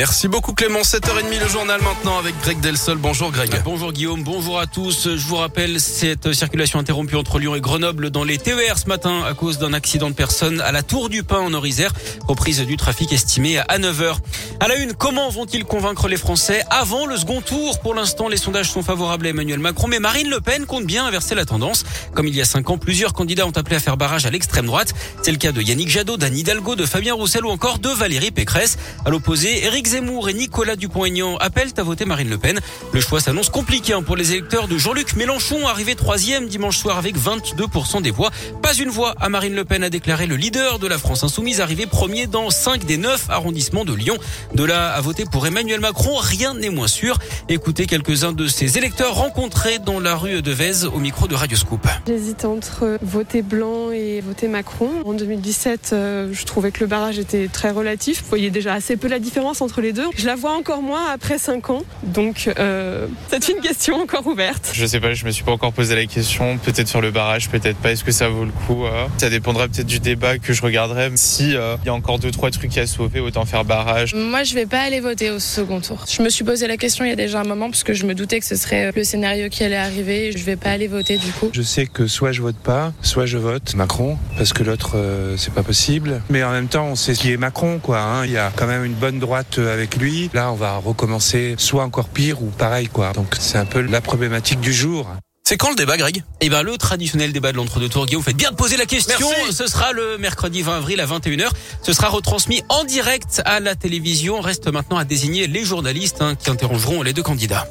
Merci beaucoup Clément. 7h30 le journal maintenant avec Greg Delsol. Bonjour Greg. Bonjour Guillaume, bonjour à tous. Je vous rappelle cette circulation interrompue entre Lyon et Grenoble dans les TER ce matin à cause d'un accident de personne à la Tour du Pin en Orisère. Reprise du trafic estimée à 9h. À la une, comment vont-ils convaincre les Français avant le second tour? Pour l'instant, les sondages sont favorables à Emmanuel Macron, mais Marine Le Pen compte bien inverser la tendance. Comme il y a cinq ans, plusieurs candidats ont appelé à faire barrage à l'extrême droite. C'est le cas de Yannick Jadot, d'Anne Hidalgo, de Fabien Roussel ou encore de Valérie Pécresse. À l'opposé, Éric Zemmour et Nicolas Dupont-Aignan appellent à voter Marine Le Pen. Le choix s'annonce compliqué hein, pour les électeurs de Jean-Luc Mélenchon, arrivé troisième dimanche soir avec 22% des voix. Pas une voix à Marine Le Pen, a déclaré le leader de la France insoumise, arrivé premier dans 5 des 9 arrondissements de Lyon. De là à voter pour Emmanuel Macron, rien n'est moins sûr. Écoutez quelques-uns de ses électeurs rencontrés dans la rue de Vèze au micro de Radio Scoop. J'hésite entre voter blanc et voter Macron. En 2017, euh, je trouvais que le barrage était très relatif. Vous voyez déjà assez peu la différence entre les deux. Je la vois encore moins après 5 ans. Donc, euh, c'est une question encore ouverte. Je sais pas, je me suis pas encore posé la question. Peut-être sur le barrage, peut-être pas. Est-ce que ça vaut le coup euh Ça dépendra peut-être du débat que je regarderai. Si il y a encore deux trois trucs à sauver, autant faire barrage. Moi, je vais pas aller voter au second tour. Je me suis posé la question il y a déjà un moment parce que je me doutais que ce serait le scénario qui allait arriver. Je vais pas aller voter du coup. Je sais que soit je vote pas, soit je vote Macron parce que l'autre euh, c'est pas possible. Mais en même temps, on sait qui est Macron quoi. Hein. Il y a quand même une bonne droite euh, avec lui. Là, on va recommencer soit encore pire ou pareil quoi. Donc c'est un peu la problématique du jour. C'est quand le débat, Greg Eh ben, le traditionnel débat de l'entre-deux tours. Guillaume, vous faites bien de poser la question. Merci. Ce sera le mercredi 20 avril à 21h. Ce sera retransmis en direct à la télévision. Reste maintenant à désigner les journalistes hein, qui interrogeront les deux candidats.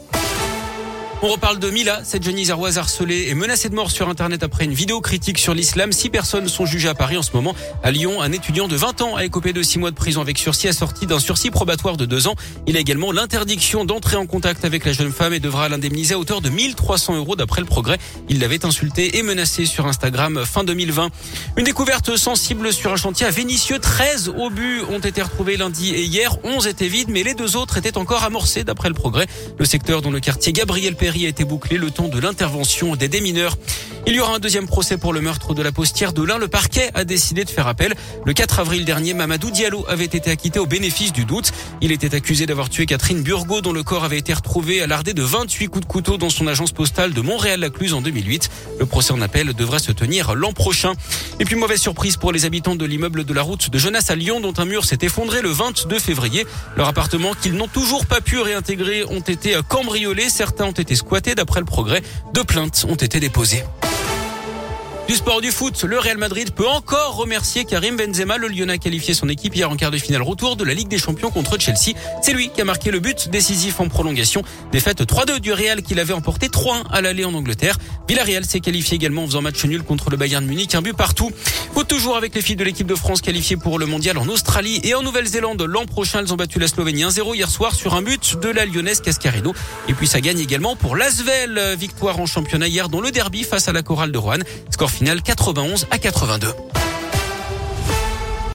On reparle de Mila, cette jeune iséroise harcelée et menacée de mort sur Internet après une vidéo critique sur l'islam. Six personnes sont jugées à Paris en ce moment. À Lyon, un étudiant de 20 ans a écopé de six mois de prison avec sursis assorti d'un sursis probatoire de deux ans. Il a également l'interdiction d'entrer en contact avec la jeune femme et devra l'indemniser à hauteur de 1300 euros d'après le progrès. Il l'avait insulté et menacé sur Instagram fin 2020. Une découverte sensible sur un chantier à Vénissieux. 13 obus ont été retrouvés lundi et hier. 11 étaient vides, mais les deux autres étaient encore amorcés d'après le progrès. Le secteur dont le quartier Gabriel Perry a été bouclé le temps de l'intervention des démineurs. Il y aura un deuxième procès pour le meurtre de la postière de l'Ain. Le parquet a décidé de faire appel. Le 4 avril dernier, Mamadou Diallo avait été acquitté au bénéfice du doute. Il était accusé d'avoir tué Catherine Burgot, dont le corps avait été retrouvé à de 28 coups de couteau dans son agence postale de Montréal-Lacluse en 2008. Le procès en appel devrait se tenir l'an prochain. Et puis mauvaise surprise pour les habitants de l'immeuble de la route de Genasse à Lyon, dont un mur s'est effondré le 22 février. Leur appartement qu'ils n'ont toujours pas pu réintégrer ont été cambriolés. Certains ont été squattés d'après le progrès. Deux plaintes ont été déposées. Du sport du foot, le Real Madrid peut encore remercier Karim Benzema. Le Lyonnais a qualifié son équipe hier en quart de finale retour de la Ligue des Champions contre Chelsea. C'est lui qui a marqué le but décisif en prolongation. Défaite 3-2 du Real qui l'avait emporté 3-1 à l'aller en Angleterre. Villarreal s'est qualifié également en faisant match nul contre le Bayern Munich, un but partout. Faut toujours avec les filles de l'équipe de France qualifiées pour le mondial en Australie et en Nouvelle-Zélande. L'an prochain, elles ont battu la Slovénie 1-0 hier soir sur un but de la lyonnaise Cascarino. Et puis ça gagne également pour l'Asvel. Victoire en championnat hier dans le derby face à la chorale de Rouen. Score final 91 à 82.